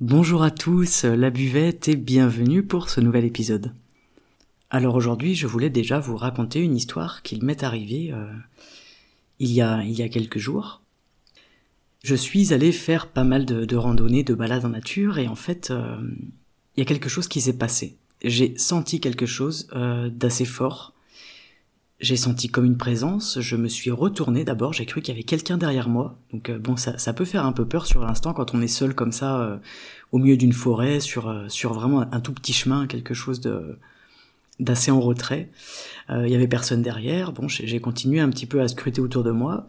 Bonjour à tous, la buvette et bienvenue pour ce nouvel épisode. Alors aujourd'hui, je voulais déjà vous raconter une histoire qui m'est arrivée euh, il, y a, il y a quelques jours. Je suis allé faire pas mal de, randonnées, de balades en nature et en fait, euh, il y a quelque chose qui s'est passé. J'ai senti quelque chose euh, d'assez fort j'ai senti comme une présence, je me suis retourné d'abord, j'ai cru qu'il y avait quelqu'un derrière moi. Donc euh, bon, ça, ça, peut faire un peu peur sur l'instant quand on est seul comme ça euh, au milieu d'une forêt, sur, euh, sur vraiment un tout petit chemin, quelque chose de d'assez en retrait. Il y avait personne derrière, bon, j'ai continué un petit peu à scruter autour de moi.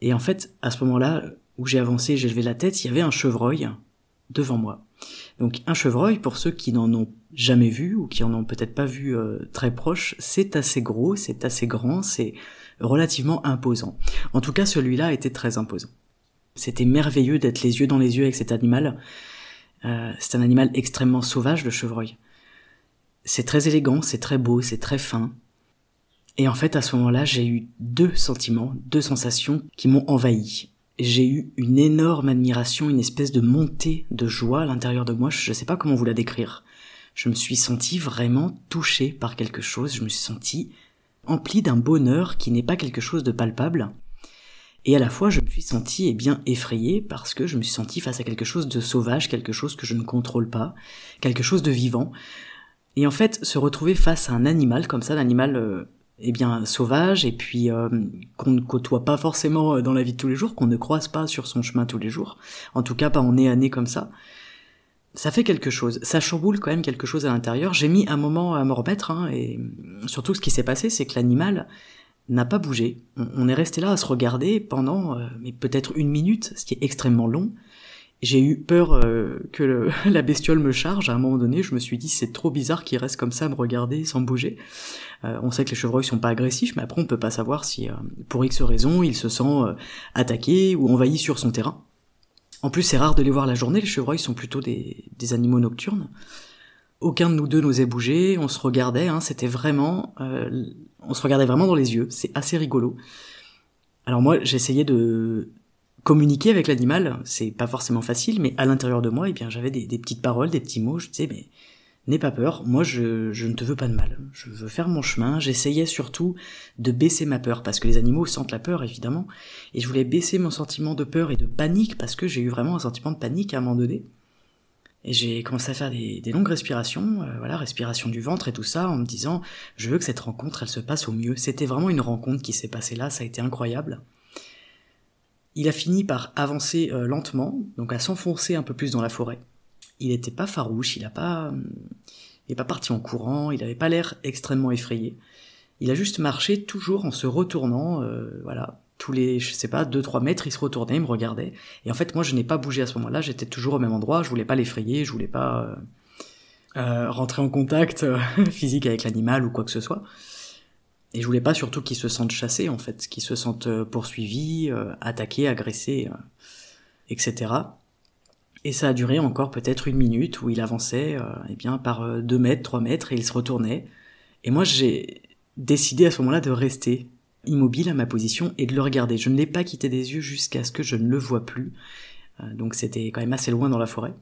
Et en fait, à ce moment-là, où j'ai avancé, j'ai levé la tête, il y avait un chevreuil devant moi. Donc un chevreuil, pour ceux qui n'en ont jamais vu ou qui en ont peut-être pas vu euh, très proche, c'est assez gros, c'est assez grand, c'est relativement imposant. En tout cas, celui-là était très imposant. C'était merveilleux d'être les yeux dans les yeux avec cet animal. Euh, c'est un animal extrêmement sauvage, le chevreuil. C'est très élégant, c'est très beau, c'est très fin. Et en fait, à ce moment-là, j'ai eu deux sentiments, deux sensations qui m'ont envahi j'ai eu une énorme admiration, une espèce de montée de joie à l'intérieur de moi, je ne sais pas comment vous la décrire. Je me suis senti vraiment touché par quelque chose, je me suis senti empli d'un bonheur qui n'est pas quelque chose de palpable. Et à la fois, je me suis senti eh bien effrayé parce que je me suis senti face à quelque chose de sauvage, quelque chose que je ne contrôle pas, quelque chose de vivant. Et en fait, se retrouver face à un animal comme ça, l'animal eh bien sauvage et puis euh, qu'on ne côtoie pas forcément euh, dans la vie de tous les jours, qu'on ne croise pas sur son chemin tous les jours, en tout cas pas en nez à nez comme ça. Ça fait quelque chose, ça chamboule quand même quelque chose à l'intérieur. J'ai mis un moment à me remettre, hein, et surtout ce qui s'est passé, c'est que l'animal n'a pas bougé. On, est resté là à se regarder pendant, euh, mais peut-être une minute, ce qui est extrêmement long. J'ai eu peur euh, que la bestiole me charge. À un moment donné, je me suis dit c'est trop bizarre qu'il reste comme ça à me regarder sans bouger. Euh, on sait que les chevreuils sont pas agressifs, mais après on peut pas savoir si euh, pour X raison il se sent attaqué ou envahi sur son terrain. En plus, c'est rare de les voir la journée. Les chevreuils sont plutôt des, des animaux nocturnes. Aucun de nous deux n'osait bouger. On se regardait. Hein, C'était vraiment, on se regardait vraiment dans les yeux. C'est assez rigolo. Alors moi, j'essayais de communiquer avec l'animal, c'est pas forcément facile, mais à l'intérieur de moi, eh bien, j'avais des, petites paroles, des petits mots, je disais, mais n'aie pas peur, moi je, ne te veux pas de mal, je veux faire mon chemin, j'essayais surtout de baisser ma peur, parce que les animaux sentent la peur, évidemment, et je voulais baisser mon sentiment de peur et de panique, parce que j'ai eu vraiment un sentiment de panique à un moment donné, et j'ai commencé à faire des, longues respirations, euh, voilà, respiration du ventre et tout ça, en me disant, je veux que cette rencontre, elle se passe au mieux. C'était vraiment une rencontre qui s'est passée là, ça a été incroyable. Il a fini par avancer euh, lentement, donc à s'enfoncer un peu plus dans la forêt. Il n'était pas farouche, il n'a pas, il est pas parti en courant, il n'avait pas l'air extrêmement effrayé. Il a juste marché toujours en se retournant, euh, voilà, tous les, je sais pas, 2-3 mètres, il se retournait, il me regardait. Et en fait, moi, je n'ai pas bougé à ce moment-là, j'étais toujours au même endroit, je voulais pas l'effrayer, je voulais pas euh, rentrer en contact physique avec l'animal ou quoi que ce soit. Et je voulais pas surtout qu'ils se sentent chassés, en fait, qu'ils se sentent euh, poursuivis, euh, attaqués, agressés, euh, etc. Et ça a duré encore peut-être une minute où il avançait, eh bien, par deux mètres, trois mètres, et il se retournait. Et moi, j'ai décidé à ce moment-là de rester immobile à ma position et de le regarder. Je ne l'ai pas quitté des yeux jusqu'à ce que je ne le vois plus. donc c'était quand même assez loin dans la forêt.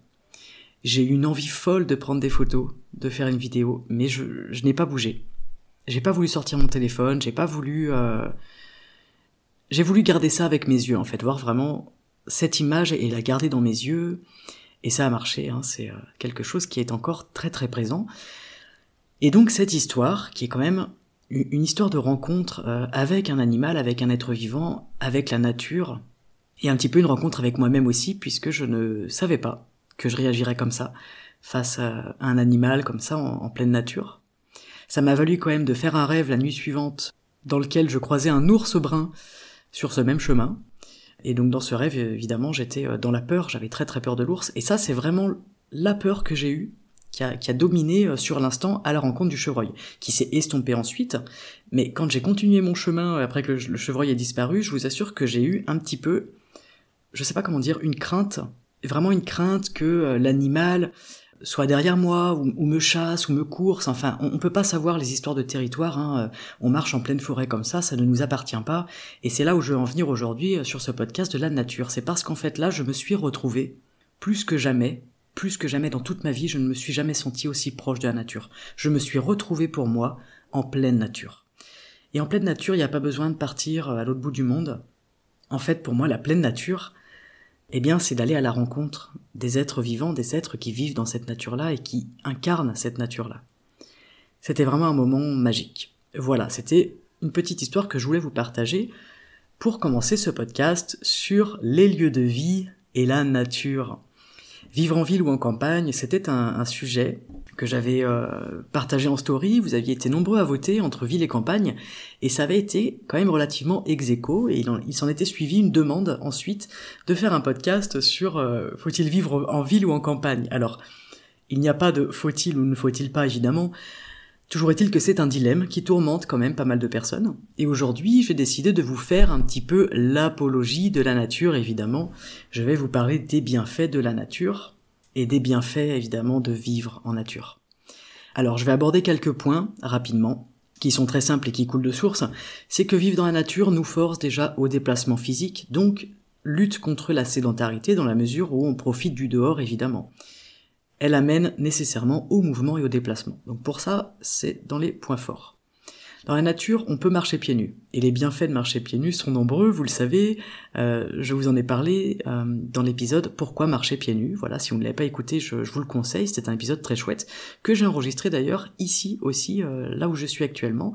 J'ai eu une envie folle de prendre des photos, de faire une vidéo, mais je, je n'ai pas bougé j'ai pas voulu sortir mon téléphone, j'ai pas voulu, euh... j'ai voulu garder ça avec mes yeux en fait, voir vraiment cette image et la garder dans mes yeux. Et ça a marché, hein, c'est euh, quelque chose qui est encore très très présent. Et donc cette histoire, qui est quand même une histoire de rencontre euh, avec un animal, avec un être vivant, avec la nature, et un petit peu une rencontre avec moi-même aussi, puisque je ne savais pas que je réagirais comme ça face à un animal comme ça en pleine nature. Ça m'a valu quand même de faire un rêve la nuit suivante dans lequel je croisais un ours brun sur ce même chemin. Et donc dans ce rêve, évidemment, j'étais euh, dans la peur, j'avais très très peur de l'ours. Et ça, c'est vraiment la peur que j'ai eue, qui a, dominé euh, sur l'instant à la rencontre du chevreuil, qui s'est estompé ensuite. Mais quand j'ai continué mon chemin euh, après que le chevreuil ait disparu, je vous assure que j'ai eu un petit peu, je sais pas comment dire, une crainte, vraiment une crainte que l'animal soit derrière moi, ou, me chasse, ou me course, enfin, on, ne peut pas savoir les histoires de territoire, hein. Euh, on marche en pleine forêt comme ça, ça ne nous appartient pas, et c'est là où je veux en venir aujourd'hui euh, sur ce podcast de la nature, c'est parce qu'en fait là, je me suis retrouvé, plus que jamais, plus que jamais dans toute ma vie, je ne me suis jamais senti aussi proche de la nature. Je me suis retrouvé pour moi en pleine nature. Et en pleine nature, il n'y a pas besoin de partir à l'autre bout du monde. En fait, pour moi, la pleine nature, eh bien, c'est d'aller à la rencontre des êtres vivants, des êtres qui vivent dans cette nature-là et qui incarnent cette nature-là. C'était vraiment un moment magique. Voilà, c'était une petite histoire que je voulais vous partager pour commencer ce podcast sur les lieux de vie et la nature. Vivre en ville ou en campagne, c'était un, sujet que j'avais euh, partagé en story, vous aviez été nombreux à voter entre ville et campagne, et ça avait été quand même relativement ex et il, s'en était suivi une demande ensuite de faire un podcast sur euh, faut-il vivre en ville ou en campagne? Alors, il n'y a pas de faut-il ou ne faut-il pas évidemment, Toujours est-il que c'est un dilemme qui tourmente quand même pas mal de personnes. Et aujourd'hui, j'ai décidé de vous faire un petit peu l'apologie de la nature, évidemment. Je vais vous parler des bienfaits de la nature et des bienfaits, évidemment, de vivre en nature. Alors, je vais aborder quelques points, rapidement, qui sont très simples et qui coulent de source. C'est que vivre dans la nature nous force déjà au déplacement physique, donc lutte contre la sédentarité dans la mesure où on profite du dehors, évidemment elle amène nécessairement au mouvement et au déplacement. Donc pour ça, c'est dans les points forts. Dans la nature, on peut marcher pieds nus. Et les bienfaits de marcher pieds nus sont nombreux, vous le savez. Euh, je vous en ai parlé euh, dans l'épisode Pourquoi marcher pieds nus? Voilà, si vous ne l'avez pas écouté, je, vous le conseille. C'était un épisode très chouette que j'ai enregistré d'ailleurs ici aussi, euh, là où je suis actuellement,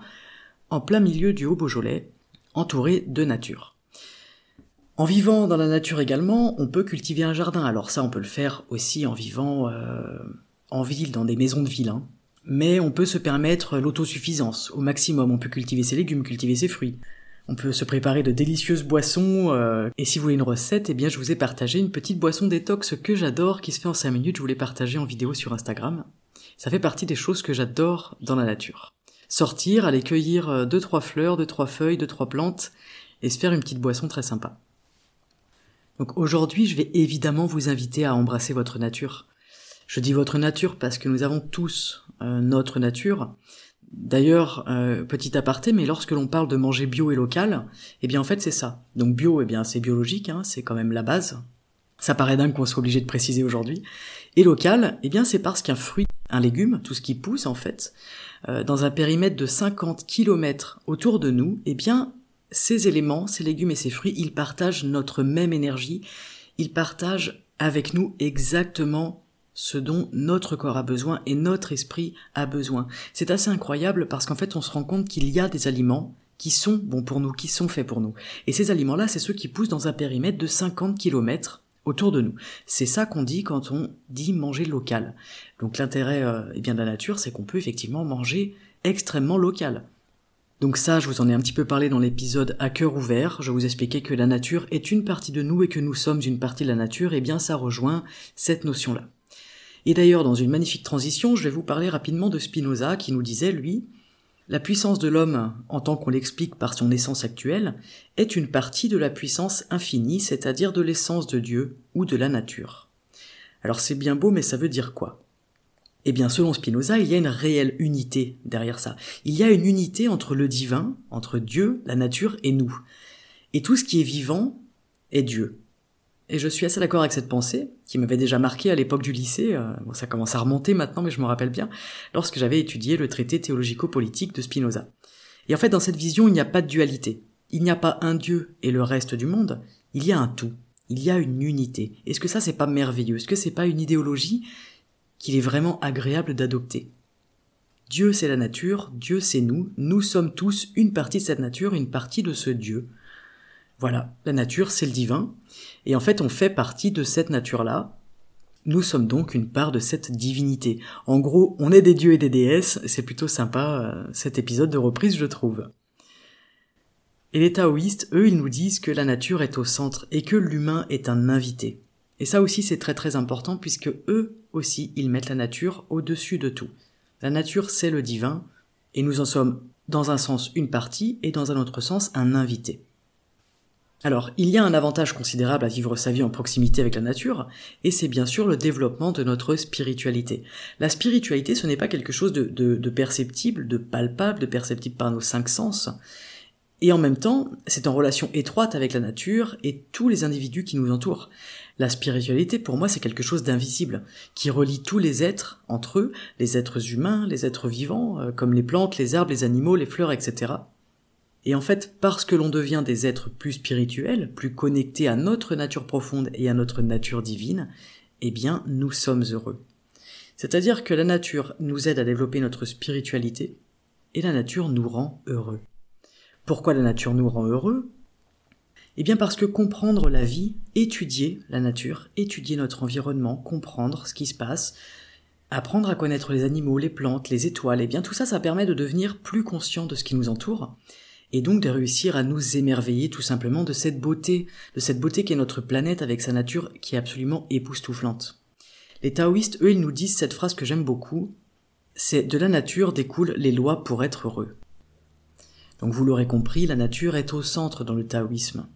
en plein milieu du Haut-Beaujolais, entouré de nature. En vivant dans la nature également, on peut cultiver un jardin. Alors ça, on peut le faire aussi en vivant en ville, dans des maisons de ville. Hein. Mais on peut se permettre l'autosuffisance au maximum. On peut cultiver ses légumes, cultiver ses fruits. On peut se préparer de délicieuses boissons. Euh, et si vous voulez une recette, eh bien je vous ai partagé une petite boisson détox que j'adore, qui se fait en 5 minutes. Je vous l'ai partagée en vidéo sur Instagram. Ça fait partie des choses que j'adore dans la nature. Sortir, aller cueillir euh, deux trois fleurs, deux trois feuilles, deux trois plantes, et se faire une petite boisson très sympa. Donc aujourd'hui, je vais évidemment vous inviter à embrasser votre nature. Je dis votre nature parce que nous avons tous notre nature. D'ailleurs, euh, petit aparté, mais lorsque l'on parle de manger bio et local, eh bien en fait c'est ça. Donc bio, eh bien c'est biologique, hein, c'est quand même la base. Ça paraît dingue qu'on soit obligé de préciser aujourd'hui. Et local, eh bien c'est parce qu'un fruit, un légume, tout ce qui pousse en fait, euh, dans un périmètre de 50 km autour de nous, eh bien ces éléments, ces légumes et ces fruits, ils partagent notre même énergie, ils partagent avec nous exactement ce dont notre corps a besoin et notre esprit a besoin. C'est assez incroyable parce qu'en fait on se rend compte qu'il y a des aliments qui sont bons pour nous, qui sont faits pour nous. Et ces aliments-là, c'est ceux qui poussent dans un périmètre de 50 km autour de nous. C'est ça qu'on dit quand on dit manger local. Donc l'intérêt euh, eh bien de la nature, c'est qu'on peut effectivement manger extrêmement local. Donc ça, je vous en ai un petit peu parlé dans l'épisode à cœur ouvert. Je vous expliquais que la nature est une partie de nous et que nous sommes une partie de la nature. Et eh bien, ça rejoint cette notion-là. Et d'ailleurs, dans une magnifique transition, je vais vous parler rapidement de Spinoza qui nous disait, lui, la puissance de l'homme, en tant qu'on l'explique par son essence actuelle, est une partie de la puissance infinie, c'est-à-dire de l'essence de Dieu ou de la nature. Alors c'est bien beau, mais ça veut dire quoi? Eh bien, selon Spinoza, il y a une réelle unité derrière ça. Il y a une unité entre le divin, entre Dieu, la nature et nous. Et tout ce qui est vivant est Dieu. Et je suis assez d'accord avec cette pensée, qui m'avait déjà marqué à l'époque du lycée, euh, ça commence à remonter maintenant, mais je me rappelle bien, lorsque j'avais étudié le traité théologico-politique de Spinoza. Et en fait, dans cette vision, il n'y a pas de dualité. Il n'y a pas un Dieu et le reste du monde, il y a un tout. Il y a une unité. Est-ce que ça, c'est pas merveilleux? Est-ce que c'est pas une idéologie qu'il est vraiment agréable d'adopter? Dieu c'est la nature, Dieu c'est nous, nous sommes tous une partie de cette nature, une partie de ce Dieu. Voilà, la nature c'est le divin, et en fait on fait partie de cette nature-là, nous sommes donc une part de cette divinité. En gros, on est des dieux et des déesses, c'est plutôt sympa euh, cet épisode de reprise je trouve. Et les taoïstes, eux, ils nous disent que la nature est au centre et que l'humain est un invité. Et ça aussi c'est très très important puisque eux aussi ils mettent la nature au-dessus de tout. La nature c'est le divin et nous en sommes dans un sens une partie et dans un autre sens un invité. Alors, il y a un avantage considérable à vivre sa vie en proximité avec la nature, et c'est bien sûr le développement de notre spiritualité. La spiritualité, ce n'est pas quelque chose de, perceptible, de palpable, de perceptible par nos cinq sens, et en même temps, c'est en relation étroite avec la nature et tous les individus qui nous entourent. La spiritualité, pour moi, c'est quelque chose d'invisible, qui relie tous les êtres entre eux, les êtres humains, les êtres vivants, euh, comme les plantes, les arbres, les animaux, les fleurs, etc. Et en fait, parce que l'on devient des êtres plus spirituels, plus connectés à notre nature profonde et à notre nature divine, eh bien, nous sommes heureux. C'est-à-dire que la nature nous aide à développer notre spiritualité, et la nature nous rend heureux. Pourquoi la nature nous rend heureux? Eh bien parce que comprendre la vie, étudier la nature, étudier notre environnement, comprendre ce qui se passe, apprendre à connaître les animaux, les plantes, les étoiles, eh bien tout ça, ça permet de devenir plus conscient de ce qui nous entoure, et donc de réussir à nous émerveiller tout simplement de cette beauté, de cette beauté qu'est notre planète avec sa nature qui est absolument époustouflante. Les taoïstes, eux, ils nous disent cette phrase que j'aime beaucoup, c'est de la nature découlent les lois pour être heureux. Donc vous l'aurez compris, la nature est au centre dans le taoïsme.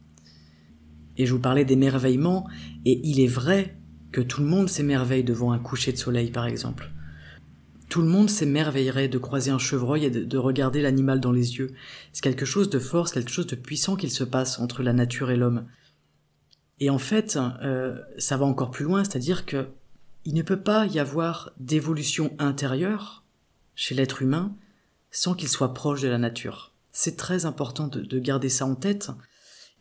Et je vous parlais d'émerveillement, et il est vrai que tout le monde s'émerveille devant un coucher de soleil, par exemple. Tout le monde s'émerveillerait de croiser un chevreuil et de, regarder l'animal dans les yeux. C'est quelque chose de fort, c'est quelque chose de puissant qu'il se passe entre la nature et l'homme. Et en fait, euh, ça va encore plus loin, c'est-à-dire que il ne peut pas y avoir d'évolution intérieure chez l'être humain sans qu'il soit proche de la nature. C'est très important de garder ça en tête,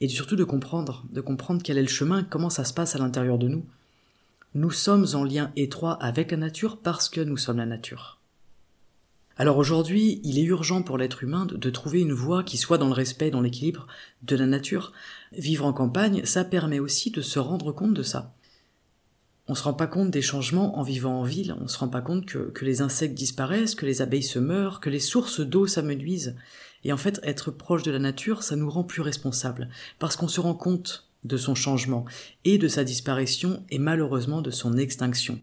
et surtout de comprendre, de comprendre quel est le chemin, comment ça se passe à l'intérieur de nous. Nous sommes en lien étroit avec la nature parce que nous sommes la nature. Alors aujourd'hui, il est urgent pour l'être humain de, trouver une voie qui soit dans le respect, dans l'équilibre de la nature. Vivre en campagne, ça permet aussi de se rendre compte de ça. On se rend pas compte des changements en vivant en ville, on se rend pas compte que, que les insectes disparaissent, que les abeilles se meurent, que les sources d'eau s'amenuisent. Et en fait, être proche de la nature, ça nous rend plus responsables, parce qu'on se rend compte de son changement, et de sa disparition, et malheureusement de son extinction.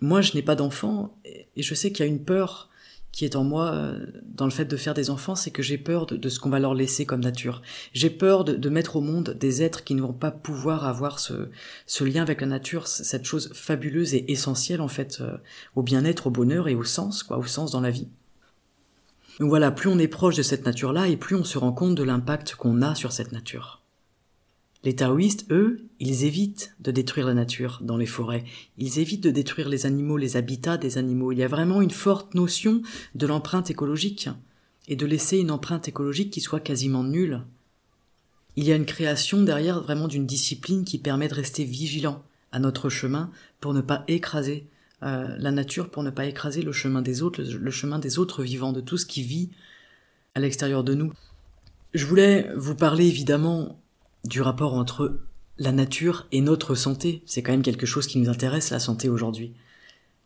Moi, je n'ai pas d'enfants, et je sais qu'il y a une peur qui est en moi euh, dans le fait de faire des enfants, c'est que j'ai peur de, ce qu'on va leur laisser comme nature. J'ai peur de, mettre au monde des êtres qui ne vont pas pouvoir avoir ce, lien avec la nature, cette chose fabuleuse et essentielle en fait euh, au bien-être, au bonheur et au sens, quoi, au sens dans la vie. Voilà, plus on est proche de cette nature-là et plus on se rend compte de l'impact qu'on a sur cette nature. Les taoïstes, eux, ils évitent de détruire la nature dans les forêts, ils évitent de détruire les animaux, les habitats des animaux. Il y a vraiment une forte notion de l'empreinte écologique et de laisser une empreinte écologique qui soit quasiment nulle. Il y a une création derrière vraiment d'une discipline qui permet de rester vigilant à notre chemin pour ne pas écraser euh, la nature pour ne pas écraser le chemin des autres, le, chemin des autres vivants, de tout ce qui vit à l'extérieur de nous. Je voulais vous parler évidemment du rapport entre la nature et notre santé. C'est quand même quelque chose qui nous intéresse, la santé aujourd'hui.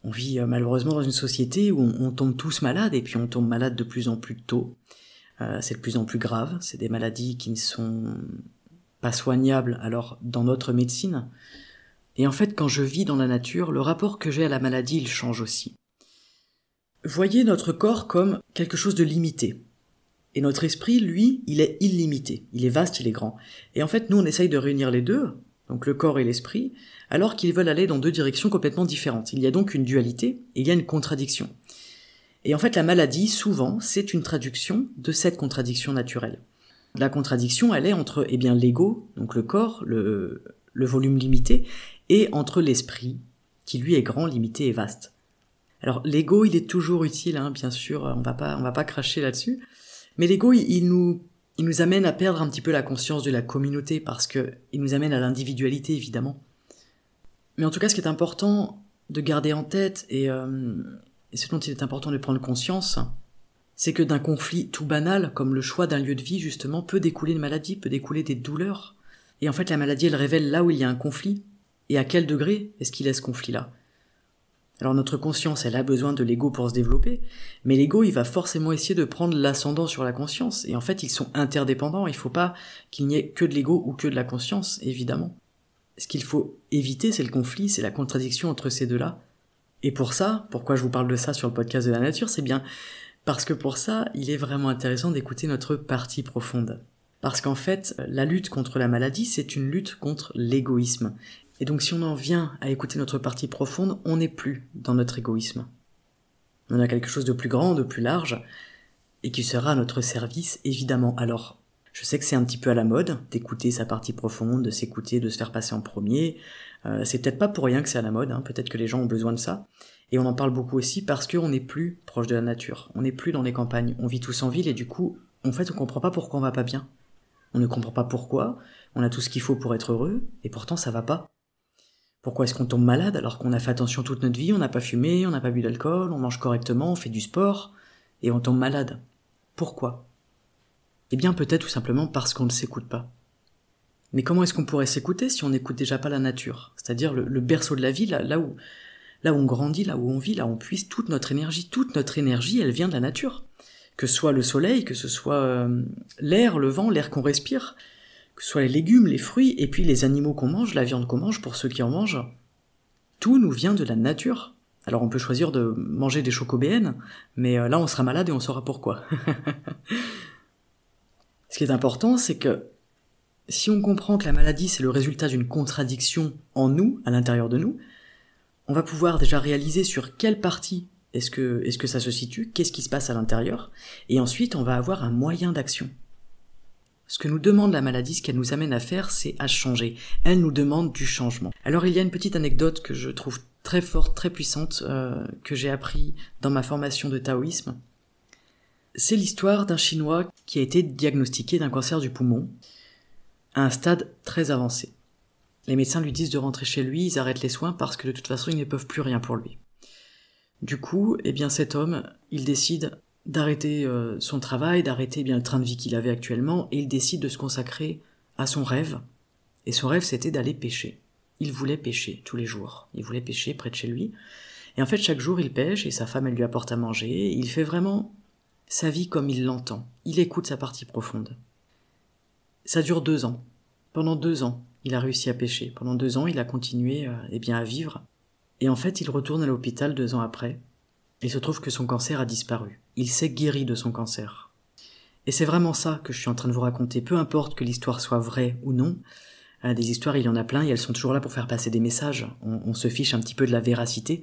On vit euh, malheureusement dans une société où on, tombe tous malades et puis on tombe malade de plus en plus tôt. Euh, c'est de plus en plus grave. C'est des maladies qui ne sont pas soignables alors dans notre médecine. Et en fait, quand je vis dans la nature, le rapport que j'ai à la maladie, il change aussi. Voyez notre corps comme quelque chose de limité. Et notre esprit, lui, il est illimité. Il est vaste, il est grand. Et en fait, nous, on essaye de réunir les deux, donc le corps et l'esprit, alors qu'ils veulent aller dans deux directions complètement différentes. Il y a donc une dualité il y a une contradiction. Et en fait, la maladie, souvent, c'est une traduction de cette contradiction naturelle. La contradiction, elle est entre, eh bien, l'ego, donc le corps, le, le volume limité, et entre l'esprit, qui lui est grand, limité et vaste. Alors l'ego, il est toujours utile, hein, bien sûr, on va pas, on va pas cracher là-dessus, mais l'ego, il, nous, il nous amène à perdre un petit peu la conscience de la communauté parce que il nous amène à l'individualité évidemment. Mais en tout cas, ce qui est important de garder en tête et, euh, et ce dont il est important de prendre conscience, c'est que d'un conflit tout banal comme le choix d'un lieu de vie justement peut découler une maladie, peut découler des douleurs. Et en fait, la maladie, elle révèle là où il y a un conflit, et à quel degré est-ce qu'il est ce conflit-là? Alors notre conscience, elle a besoin de l'ego pour se développer, mais l'ego, il va forcément essayer de prendre l'ascendant sur la conscience, et en fait, ils sont interdépendants, il ne faut pas qu'il n'y ait que de l'ego ou que de la conscience, évidemment. Ce qu'il faut éviter, c'est le conflit, c'est la contradiction entre ces deux-là. Et pour ça, pourquoi je vous parle de ça sur le podcast de la nature, c'est bien parce que pour ça, il est vraiment intéressant d'écouter notre partie profonde. Parce qu'en fait, la lutte contre la maladie, c'est une lutte contre l'égoïsme. Et donc si on en vient à écouter notre partie profonde, on n'est plus dans notre égoïsme. On a quelque chose de plus grand, de plus large, et qui sera à notre service, évidemment. Alors, Je sais que c'est un petit peu à la mode d'écouter sa partie profonde, de s'écouter, de se faire passer en premier. Euh, c'est peut-être pas pour rien que c'est à la mode, hein. peut-être que les gens ont besoin de ça. Et on en parle beaucoup aussi parce qu'on n'est plus proche de la nature, on n'est plus dans les campagnes, on vit tous en ville et du coup, en fait, on comprend pas pourquoi on va pas bien. On ne comprend pas pourquoi, on a tout ce qu'il faut pour être heureux, et pourtant ça va pas. Pourquoi est-ce qu'on tombe malade alors qu'on a fait attention toute notre vie, on n'a pas fumé, on n'a pas bu d'alcool, on mange correctement, on fait du sport, et on tombe malade? Pourquoi? Eh bien peut-être tout simplement parce qu'on ne s'écoute pas. Mais comment est-ce qu'on pourrait s'écouter si on n'écoute déjà pas la nature? C'est-à-dire le, berceau de la vie, là, où, là où on grandit, là où on vit, là où on puise toute notre énergie. Toute notre énergie, elle vient de la nature que ce soit le soleil, que ce soit euh, l'air, le vent, l'air qu'on respire, que ce soit les légumes, les fruits, et puis les animaux qu'on mange, la viande qu'on mange pour ceux qui en mangent. Tout nous vient de la nature. Alors on peut choisir de manger des chocobéennes, mais euh, là on sera malade et on saura pourquoi. Ce qui est important, c'est que si on comprend que la maladie c'est le résultat d'une contradiction en nous, à l'intérieur de nous, on va pouvoir déjà réaliser sur quelle partie est-ce que, est-ce que ça se situe Qu'est-ce qui se passe à l'intérieur Et ensuite, on va avoir un moyen d'action. Ce que nous demande la maladie, ce qu'elle nous amène à faire, c'est à changer. Elle nous demande du changement. Alors il y a une petite anecdote que je trouve très forte, très puissante, euh, que j'ai appris dans ma formation de taoïsme. C'est l'histoire d'un Chinois qui a été diagnostiqué d'un cancer du poumon à un stade très avancé. Les médecins lui disent de rentrer chez lui, ils arrêtent les soins parce que de toute façon ils ne peuvent plus rien pour lui. Du coup, eh bien cet homme, il décide d'arrêter euh, son travail, d'arrêter bien le train de vie qu'il avait actuellement, et il décide de se consacrer à son rêve. Et son rêve, c'était d'aller pêcher. Il voulait pêcher tous les jours. Il voulait pêcher près de chez lui. Et en fait, chaque jour, il pêche et sa femme, elle lui apporte à manger. Il fait vraiment sa vie comme il l'entend. Il écoute sa partie profonde. Ça dure deux ans. Pendant deux ans, il a réussi à pêcher. Pendant deux ans, il a continué euh, eh bien, à vivre et en fait, il retourne à l'hôpital deux ans après. Il se trouve que son cancer a disparu. Il s'est guéri de son cancer. Et c'est vraiment ça que je suis en train de vous raconter. Peu importe que l'histoire soit vraie ou non. Euh, des histoires, il y en a plein et elles sont toujours là pour faire passer des messages. On, on se fiche un petit peu de la véracité.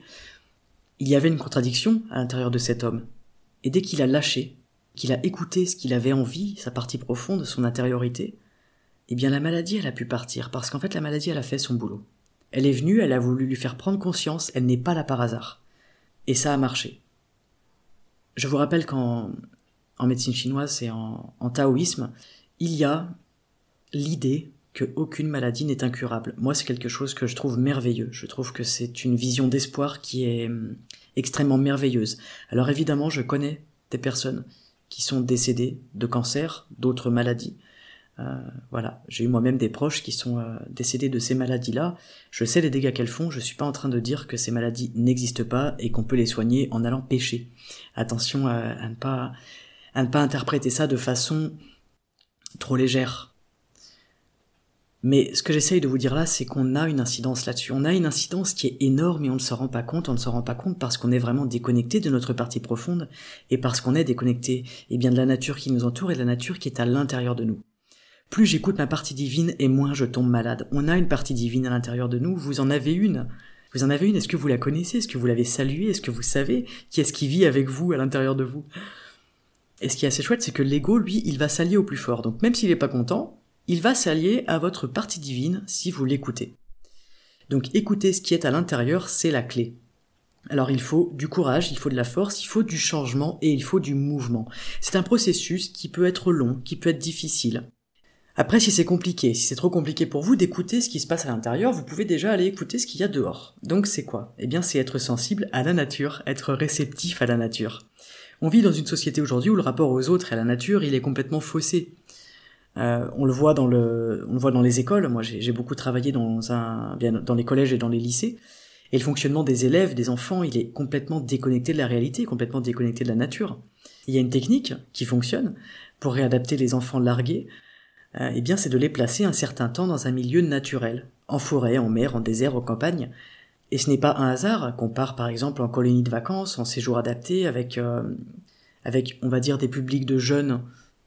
Il y avait une contradiction à l'intérieur de cet homme. Et dès qu'il a lâché, qu'il a écouté ce qu'il avait envie, sa partie profonde, son intériorité, eh bien la maladie, elle a pu partir, parce qu'en fait la maladie, elle a fait son boulot. Elle est venue, elle a voulu lui faire prendre conscience, elle n'est pas là par hasard. Et ça a marché. Je vous rappelle qu'en en médecine chinoise et en, taoïsme, il y a l'idée qu'aucune maladie n'est incurable. Moi, c'est quelque chose que je trouve merveilleux. Je trouve que c'est une vision d'espoir qui est hum, extrêmement merveilleuse. Alors évidemment, je connais des personnes qui sont décédées de cancer, d'autres maladies. Euh, voilà, j'ai eu moi-même des proches qui sont euh, décédés de ces maladies-là. Je sais les dégâts qu'elles font. Je suis pas en train de dire que ces maladies n'existent pas et qu'on peut les soigner en allant pêcher. Attention à, ne pas à ne pas interpréter ça de façon trop légère. Mais ce que j'essaye de vous dire là, c'est qu'on a une incidence là-dessus. On a une incidence qui est énorme et on ne se rend pas compte. On ne se rend pas compte parce qu'on est vraiment déconnecté de notre partie profonde et parce qu'on est déconnecté, eh bien, de la nature qui nous entoure et de la nature qui est à l'intérieur de nous plus j'écoute ma partie divine et moins je tombe malade. On a une partie divine à l'intérieur de nous, vous en avez une. Vous en avez une, est-ce que vous la connaissez? Est-ce que vous l'avez saluée? Est-ce que vous savez qui est-ce qui vit avec vous à l'intérieur de vous? Et ce qui est assez chouette, c'est que l'ego, lui, il va s'allier au plus fort. Donc même s'il n'est pas content, il va s'allier à votre partie divine si vous l'écoutez. Donc écouter ce qui est à l'intérieur, c'est la clé. Alors il faut du courage, il faut de la force, il faut du changement et il faut du mouvement. C'est un processus qui peut être long, qui peut être difficile. Après, si c'est compliqué, si c'est trop compliqué pour vous d'écouter ce qui se passe à l'intérieur, vous pouvez déjà aller écouter ce qu'il y a dehors. Donc c'est quoi? Eh bien c'est être sensible à la nature, être réceptif à la nature. On vit dans une société aujourd'hui où le rapport aux autres et à la nature, il est complètement faussé. Euh, on le voit dans le, on le voit dans les écoles. Moi, j'ai beaucoup travaillé dans un, dans les collèges et dans les lycées. Et le fonctionnement des élèves, des enfants, il est complètement déconnecté de la réalité, complètement déconnecté de la nature. Il y a une technique qui fonctionne pour réadapter les enfants largués eh bien c'est de les placer un certain temps dans un milieu naturel, en forêt, en mer, en désert, en campagne. Et ce n'est pas un hasard qu'on part par exemple en colonie de vacances, en séjour adapté, avec, euh, avec on va dire des publics de jeunes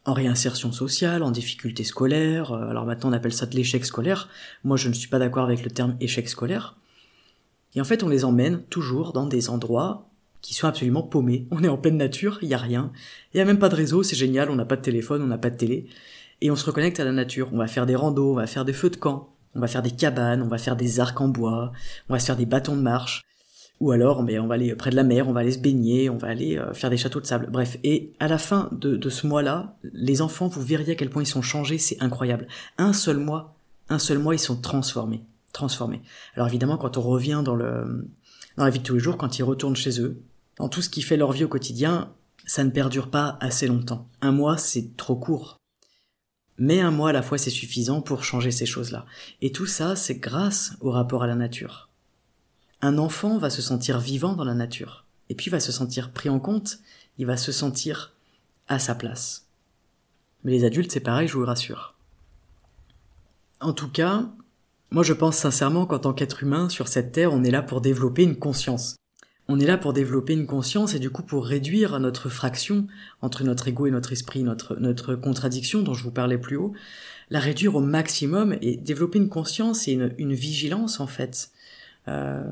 en réinsertion sociale, en difficulté scolaire. Euh, alors maintenant on appelle ça de l'échec scolaire. Moi je ne suis pas d'accord avec le terme échec scolaire. Et en fait on les emmène toujours dans des endroits qui sont absolument paumés. On est en pleine nature, il y a rien, il y a même pas de réseau, c'est génial, on n'a pas de téléphone, on n'a pas de télé. Et on se reconnecte à la nature. On va faire des randos, on va faire des feux de camp, on va faire des cabanes, on va faire des arcs en bois, on va se faire des bâtons de marche, ou alors mais on va aller près de la mer, on va aller se baigner, on va aller euh, faire des châteaux de sable. Bref, et à la fin de, de ce mois-là, les enfants, vous verriez à quel point ils sont changés, c'est incroyable. Un seul mois, un seul mois, ils sont transformés, transformés. Alors évidemment, quand on revient dans le dans la vie de tous les jours, quand ils retournent chez eux, dans tout ce qui fait leur vie au quotidien, ça ne perdure pas assez longtemps. Un mois, c'est trop court. Mais un mois à la fois, c'est suffisant pour changer ces choses-là. Et tout ça, c'est grâce au rapport à la nature. Un enfant va se sentir vivant dans la nature. Et puis va se sentir pris en compte, il va se sentir à sa place. Mais les adultes, c'est pareil, je vous rassure. En tout cas, moi je pense sincèrement qu'en tant qu'être humain, sur cette terre, on est là pour développer une conscience. On est là pour développer une conscience et du coup pour réduire notre fraction entre notre ego et notre esprit, notre, notre contradiction dont je vous parlais plus haut, la réduire au maximum et développer une conscience et une, vigilance en fait. Euh,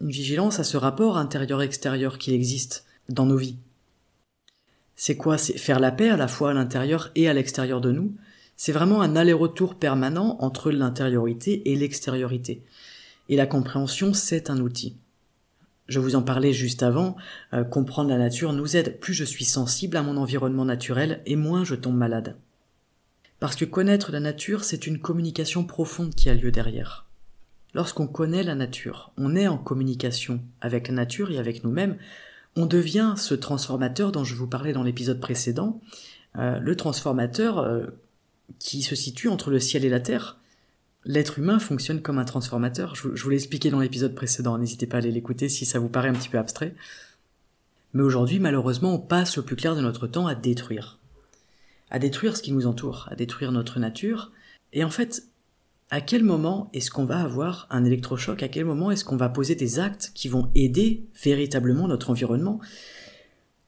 une vigilance à ce rapport intérieur-extérieur qui existe dans nos vies. C'est quoi? C'est faire la paix à la fois à l'intérieur et à l'extérieur de nous. C'est vraiment un aller-retour permanent entre l'intériorité et l'extériorité. Et la compréhension, c'est un outil je vous en parlais juste avant, euh, comprendre la nature nous aide. Plus je suis sensible à mon environnement naturel et moins je tombe malade. Parce que connaître la nature, c'est une communication profonde qui a lieu derrière. Lorsqu'on connaît la nature, on est en communication avec la nature et avec nous-mêmes, on devient ce transformateur dont je vous parlais dans l'épisode précédent, euh, le transformateur euh, qui se situe entre le ciel et la terre, l'être humain fonctionne comme un transformateur. Je, vous l'ai expliqué dans l'épisode précédent, n'hésitez pas à aller l'écouter si ça vous paraît un petit peu abstrait. Mais aujourd'hui, malheureusement, on passe le plus clair de notre temps à détruire. À détruire ce qui nous entoure, à détruire notre nature. Et en fait, à quel moment est-ce qu'on va avoir un électrochoc? À quel moment est-ce qu'on va poser des actes qui vont aider véritablement notre environnement?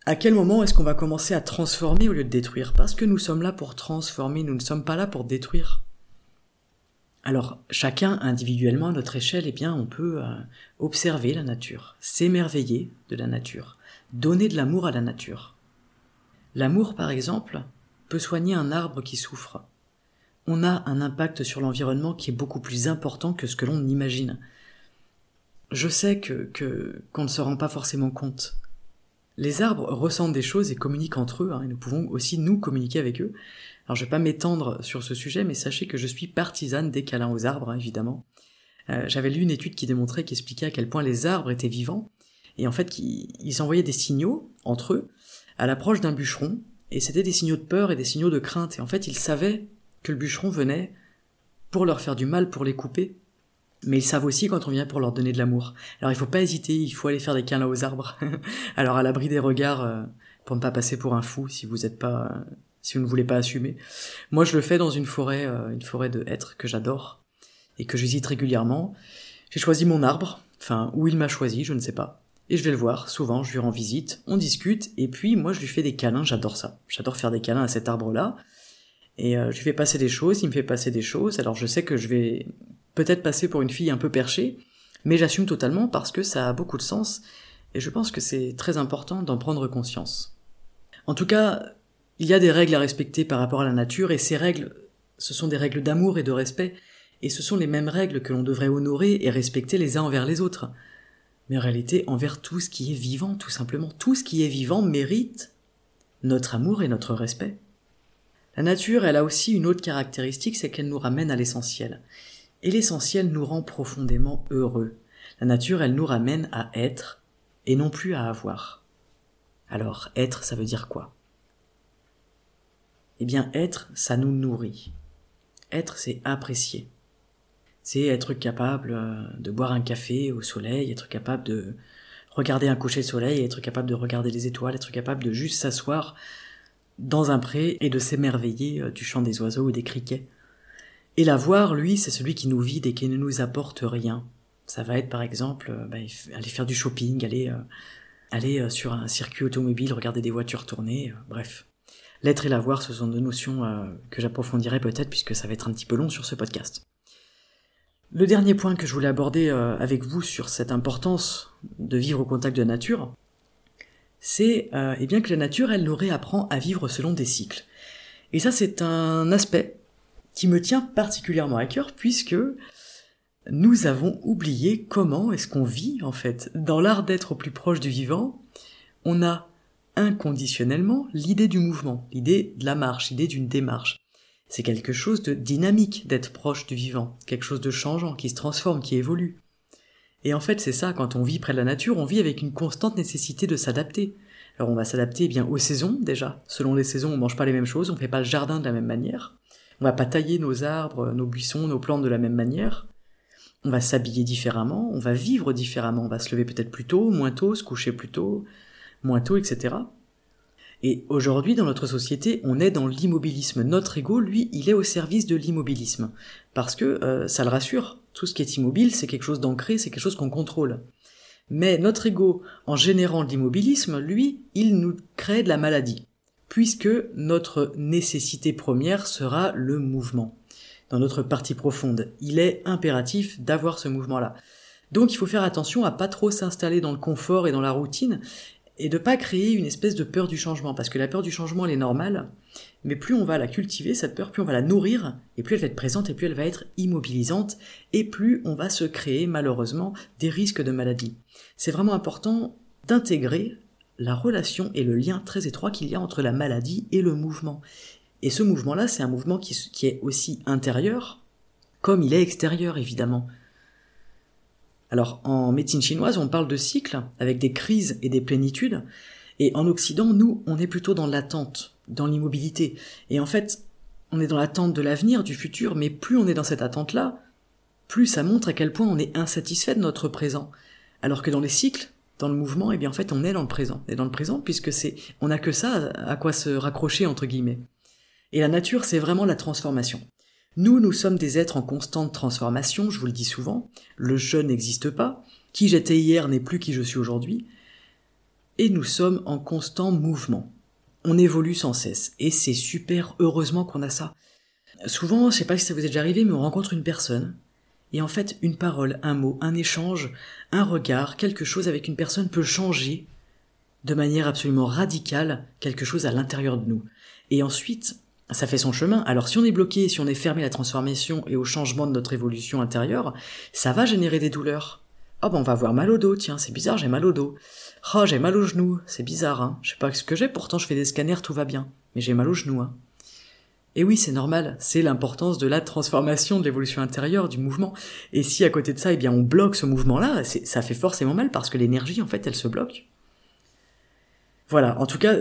À quel moment est-ce qu'on va commencer à transformer au lieu de détruire? Parce que nous sommes là pour transformer, nous ne sommes pas là pour détruire. Alors, chacun individuellement à notre échelle, eh bien, on peut euh, observer la nature, s'émerveiller de la nature, donner de l'amour à la nature. L'amour, par exemple, peut soigner un arbre qui souffre. On a un impact sur l'environnement qui est beaucoup plus important que ce que l'on imagine. Je sais que, qu'on ne se rend pas forcément compte. Les arbres ressentent des choses et communiquent entre eux, hein, et nous pouvons aussi nous communiquer avec eux, alors je vais pas m'étendre sur ce sujet, mais sachez que je suis partisane des câlins aux arbres, hein, évidemment. Euh, j'avais lu une étude qui démontrait, qui expliquait à quel point les arbres étaient vivants, et en fait ils envoyaient des signaux entre eux à l'approche d'un bûcheron, et c'était des signaux de peur et des signaux de crainte, et en fait ils savaient que le bûcheron venait pour leur faire du mal, pour les couper, mais ils savent aussi quand on vient pour leur donner de l'amour. Alors il faut pas hésiter, il faut aller faire des câlins aux arbres. Alors à l'abri des regards, euh, pour ne pas passer pour un fou si vous n'êtes pas euh, si vous ne voulez pas assumer. Moi, je le fais dans une forêt, euh, une forêt de hêtres que j'adore et que je régulièrement. J'ai choisi mon arbre, enfin, où il m'a choisi, je ne sais pas. Et je vais le voir, souvent, je lui rends visite, on discute, et puis moi, je lui fais des câlins, j'adore ça. J'adore faire des câlins à cet arbre-là. Et euh, je lui fais passer des choses, il me fait passer des choses, alors je sais que je vais peut-être passer pour une fille un peu perchée, mais j'assume totalement parce que ça a beaucoup de sens, et je pense que c'est très important d'en prendre conscience. En tout cas, il y a des règles à respecter par rapport à la nature, et ces règles, ce sont des règles d'amour et de respect, et ce sont les mêmes règles que l'on devrait honorer et respecter les uns envers les autres. Mais en réalité, envers tout ce qui est vivant, tout simplement, tout ce qui est vivant mérite notre amour et notre respect. La nature, elle a aussi une autre caractéristique, c'est qu'elle nous ramène à l'essentiel. Et l'essentiel nous rend profondément heureux. La nature, elle nous ramène à être et non plus à avoir. Alors, être, ça veut dire quoi? Eh bien être, ça nous nourrit. Être, c'est apprécier. C'est être capable euh, de boire un café au soleil, être capable de regarder un coucher de soleil, être capable de regarder les étoiles, être capable de juste s'asseoir dans un pré et de s'émerveiller euh, du chant des oiseaux ou des criquets. Et la voir, lui, c'est celui qui nous vide et qui ne nous apporte rien. Ça va être par exemple euh, bah, aller faire du shopping, aller, aller sur un circuit automobile, regarder des voitures tourner, bref. L'être et l'avoir, ce sont deux notions euh, que j'approfondirai peut-être puisque ça va être un petit peu long sur ce podcast. Le dernier point que je voulais aborder euh, avec vous sur cette importance de vivre au contact de la nature, c'est euh, eh bien que la nature, elle nous réapprend à vivre selon des cycles. Et ça, c'est un aspect qui me tient particulièrement à cœur puisque nous avons oublié comment est-ce qu'on vit en fait. Dans l'art d'être au plus proche du vivant, on a inconditionnellement l'idée du mouvement, l'idée de la marche, l'idée d'une démarche. C'est quelque chose de dynamique d'être proche du vivant, quelque chose de changeant, qui se transforme, qui évolue. Et en fait, c'est ça, quand on vit près de la nature, on vit avec une constante nécessité de s'adapter. Alors on va s'adapter eh bien aux saisons déjà. Selon les saisons, on mange pas les mêmes choses, on fait pas le jardin de la même manière. On va pas tailler nos arbres, nos buissons, nos plantes de la même manière. On va s'habiller différemment, on va vivre différemment, on va se lever peut-être plus tôt, moins tôt, se coucher plus tôt, moins tôt, etc. Et aujourd'hui, dans notre société, on est dans l'immobilisme. Notre ego, lui, il est au service de l'immobilisme. Parce que euh, ça le rassure. Tout ce qui est immobile, c'est quelque chose d'ancré, c'est quelque chose qu'on contrôle. Mais notre ego, en générant l'immobilisme, lui, il nous crée de la maladie. Puisque notre nécessité première sera le mouvement. Dans notre partie profonde, il est impératif d'avoir ce mouvement-là. Donc il faut faire attention à pas trop s'installer dans le confort et dans la routine et de pas créer une espèce de peur du changement, parce que la peur du changement, elle est normale, mais plus on va la cultiver, cette peur, plus on va la nourrir, et plus elle va être présente, et plus elle va être immobilisante, et plus on va se créer, malheureusement, des risques de maladie. C'est vraiment important d'intégrer la relation et le lien très étroit qu'il y a entre la maladie et le mouvement. Et ce mouvement-là, c'est un mouvement qui, qui est aussi intérieur, comme il est extérieur, évidemment. Alors en médecine chinoise, on parle de cycles avec des crises et des plénitudes, et en Occident, nous, on est plutôt dans l'attente, dans l'immobilité. Et en fait, on est dans l'attente de l'avenir, du futur, mais plus on est dans cette attente-là, plus ça montre à quel point on est insatisfait de notre présent. Alors que dans les cycles, dans le mouvement, eh bien en fait, on est dans le présent. Est dans le présent puisque c'est, on n'a que ça à quoi se raccrocher entre guillemets. Et la nature, c'est vraiment la transformation. Nous, nous sommes des êtres en constante transformation, je vous le dis souvent, le je n'existe pas, qui j'étais hier n'est plus qui je suis aujourd'hui, et nous sommes en constant mouvement. On évolue sans cesse, et c'est super heureusement qu'on a ça. Souvent, je sais pas si ça vous est déjà arrivé, mais on rencontre une personne, et en fait, une parole, un mot, un échange, un regard, quelque chose avec une personne peut changer de manière absolument radicale quelque chose à l'intérieur de nous. Et ensuite, ça fait son chemin. Alors si on est bloqué, si on est fermé à la transformation et au changement de notre évolution intérieure, ça va générer des douleurs. Oh ben on va avoir mal au dos, tiens, c'est bizarre, j'ai mal au dos. Oh, j'ai mal au genou, c'est bizarre, hein. Je sais pas ce que j'ai, pourtant je fais des scanners, tout va bien. Mais j'ai mal au genou, hein. Et oui, c'est normal, c'est l'importance de la transformation, de l'évolution intérieure, du mouvement. Et si à côté de ça, eh bien, on bloque ce mouvement-là, ça fait forcément mal parce que l'énergie, en fait, elle se bloque. Voilà, en tout cas,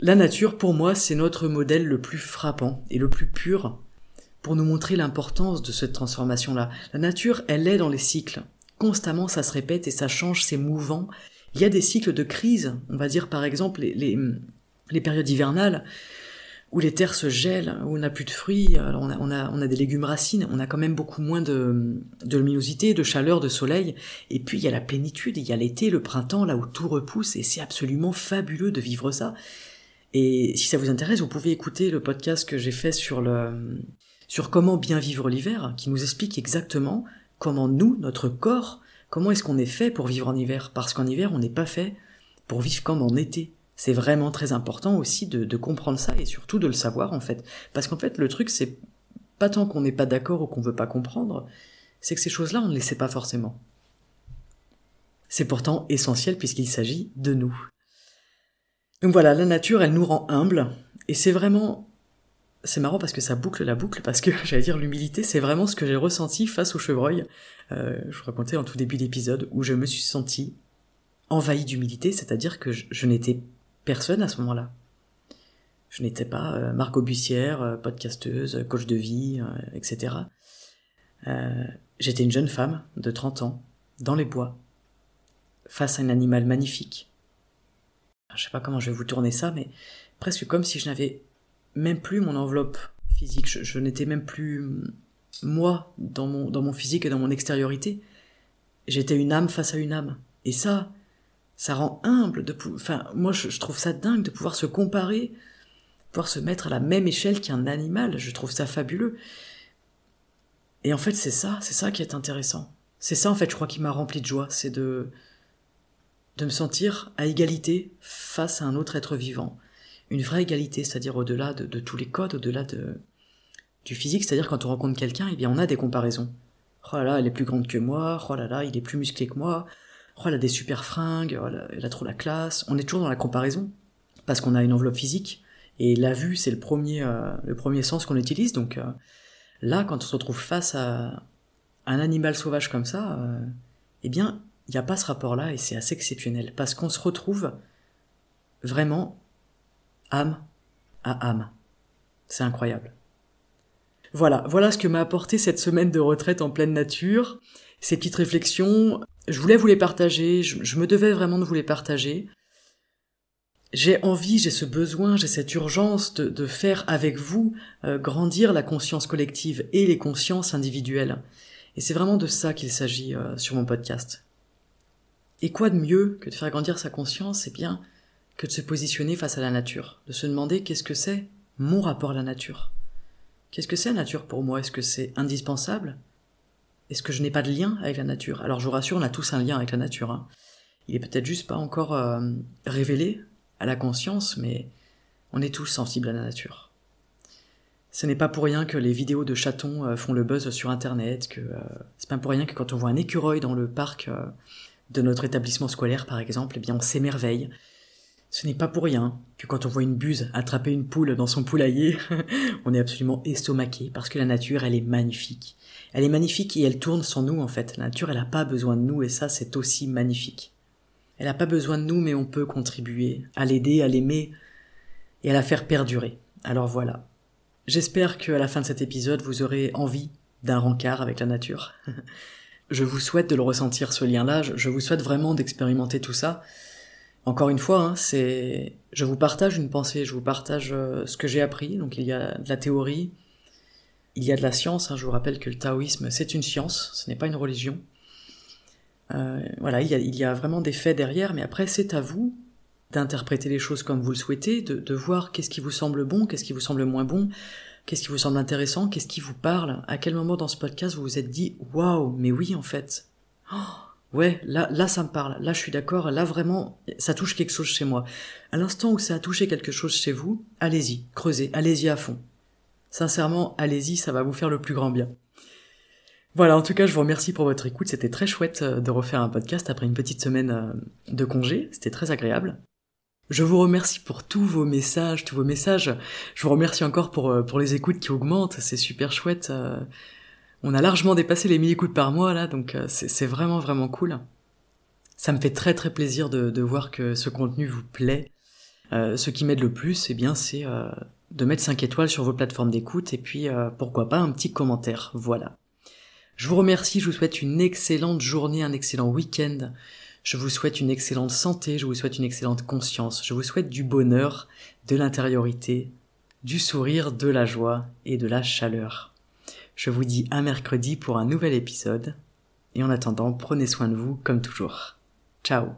la nature, pour moi, c'est notre modèle le plus frappant et le plus pur pour nous montrer l'importance de cette transformation-là. La nature, elle est dans les cycles. Constamment, ça se répète et ça change, c'est mouvant. Il y a des cycles de crise. On va dire, par exemple, les, périodes hivernales où les terres se gèlent, où on n'a plus de fruits, alors on a des légumes racines, on a quand même beaucoup moins de, de luminosité, de chaleur, de soleil, et puis il y a la plénitude, il y a l'été, le printemps, là où tout repousse, et c'est absolument fabuleux de vivre ça. Et si ça vous intéresse, vous pouvez écouter le podcast que j'ai fait sur le, sur comment bien vivre l'hiver, qui nous explique exactement comment nous, notre corps, comment est-ce qu'on est fait pour vivre en hiver. Parce qu'en hiver, on n'est pas fait pour vivre comme en été. C'est vraiment très important aussi de, comprendre ça et surtout de le savoir en fait. Parce qu'en fait, le truc, c'est pas tant qu'on n'est pas d'accord ou qu'on veut pas comprendre, c'est que ces choses-là, on ne les sait pas forcément. C'est pourtant essentiel puisqu'il s'agit de nous. Donc voilà, la nature, elle nous rend humbles, et c'est vraiment... C'est marrant parce que ça boucle la boucle, parce que j'allais dire l'humilité, c'est vraiment ce que j'ai ressenti face au chevreuil. Euh, je vous racontais en tout début d'épisode, où je me suis senti envahi d'humilité, c'est-à-dire que je, n'étais personne à ce moment-là. Je n'étais pas euh, Margot Bussière, euh, podcasteuse, coach de vie, etc. J'étais une jeune femme de 30 ans, dans les bois, face à un animal magnifique, je sais pas comment je vais vous tourner ça, mais presque comme si je n'avais même plus mon enveloppe physique. Je, n'étais même plus mm, moi dans mon, dans mon physique et dans mon extériorité. J'étais une âme face à une âme. Et ça, ça rend humble de enfin, moi je, trouve ça dingue de pouvoir se comparer, pouvoir se mettre à la même échelle qu'un animal. Je trouve ça fabuleux. Et en fait, c'est ça, c'est ça qui est intéressant. C'est ça, en fait, je crois, qui m'a rempli de joie. C'est de, de me sentir à égalité face à un autre être vivant. une vraie égalité, c'est-à-dire au-delà de, tous les codes, au-delà de, du physique, c'est-à-dire quand on rencontre quelqu'un, eh bien on a des comparaisons. Oh là là, elle est plus grande que moi, oh là là, il est plus musclé que moi, oh elle a des super fringues, oh elle a trop la classe. On est toujours dans la comparaison, parce qu'on a une enveloppe physique, et la vue, c'est le premier, euh, le premier sens qu'on utilise, donc euh, là, quand on se retrouve face à un animal sauvage comme ça, euh, eh bien, il n'y a pas ce rapport-là, et c'est assez exceptionnel, parce qu'on se retrouve vraiment âme à âme. C'est incroyable. Voilà, voilà ce que m'a apporté cette semaine de retraite en pleine nature. Ces petites réflexions, je voulais vous les partager, je, me devais vraiment de vous les partager. J'ai envie, j'ai ce besoin, j'ai cette urgence de, faire avec vous euh, grandir la conscience collective et les consciences individuelles. Et c'est vraiment de ça qu'il s'agit euh, sur mon podcast. Et quoi de mieux que de faire grandir sa conscience Eh bien, que de se positionner face à la nature, de se demander qu'est-ce que c'est mon rapport à la nature. Qu'est-ce que c'est la nature pour moi? Est-ce que c'est indispensable? Est-ce que je n'ai pas de lien avec la nature? Alors je vous rassure, on a tous un lien avec la nature. Hein. Il est peut-être juste pas encore euh, révélé à la conscience, mais on est tous sensibles à la nature. Ce n'est pas pour rien que les vidéos de chatons euh, font le buzz sur Internet, que euh, c'est pas pour rien que quand on voit un écureuil dans le parc de notre établissement scolaire, par exemple, eh bien on s'émerveille. Ce n'est pas pour rien que quand on voit une buse attraper une poule dans son poulailler, on est absolument estomaqué parce que la nature, elle est magnifique. Elle est magnifique et elle tourne sans nous en fait. La nature, elle n'a pas besoin de nous et ça, c'est aussi magnifique. Elle n'a pas besoin de nous mais on peut contribuer à l'aider, à l'aimer et à la faire perdurer. Alors voilà. J'espère qu'à la fin de cet épisode, vous aurez envie d'un rencard avec la nature. je vous souhaite de le ressentir ce lien-là, je vous souhaite vraiment d'expérimenter tout ça. Encore une fois, hein, c'est, je vous partage une pensée, je vous partage euh, ce que j'ai appris. Donc il y a de la théorie, il y a de la science. Hein. je vous rappelle que le taoïsme c'est une science, ce n'est pas une religion. Euh, voilà, il y, a, vraiment des faits derrière, mais après c'est à vous d'interpréter les choses comme vous le souhaitez, de voir qu'est-ce qui vous semble bon, qu'est-ce qui vous semble moins bon, qu'est-ce qui vous semble intéressant, qu'est-ce qui vous parle, à quel moment dans ce podcast vous vous êtes dit waouh, mais oui en fait. Oh Ouais, là, là, ça me parle. Là, je suis d'accord. Là, vraiment, ça touche quelque chose chez moi. À l'instant où ça a touché quelque chose chez vous, allez-y, creusez, allez-y à fond. Sincèrement, allez-y, ça va vous faire le plus grand bien. Voilà, en tout cas, je vous remercie pour votre écoute. C'était très chouette euh, de refaire un podcast après une petite semaine euh, de congé. C'était très agréable. Je vous remercie pour tous vos messages, tous vos messages. Je vous remercie encore pour, euh, pour les écoutes qui augmentent. C'est super chouette on a largement dépassé les 1000 écoutes par mois là, donc euh, c'est vraiment vraiment cool. Ça me fait très très plaisir de, voir que ce contenu vous plaît. Euh, ce qui m'aide le plus, eh bien, c'est euh, de mettre 5 étoiles sur vos plateformes d'écoute et puis pourquoi pas un petit commentaire. Voilà. Je vous remercie, je vous souhaite une excellente journée, un excellent week-end. Je vous souhaite une excellente santé, je vous souhaite une excellente conscience, je vous souhaite du bonheur, de l'intériorité, du sourire, de la joie et de la chaleur. Je vous dis à mercredi pour un nouvel épisode. Et en attendant, prenez soin de vous comme toujours. Ciao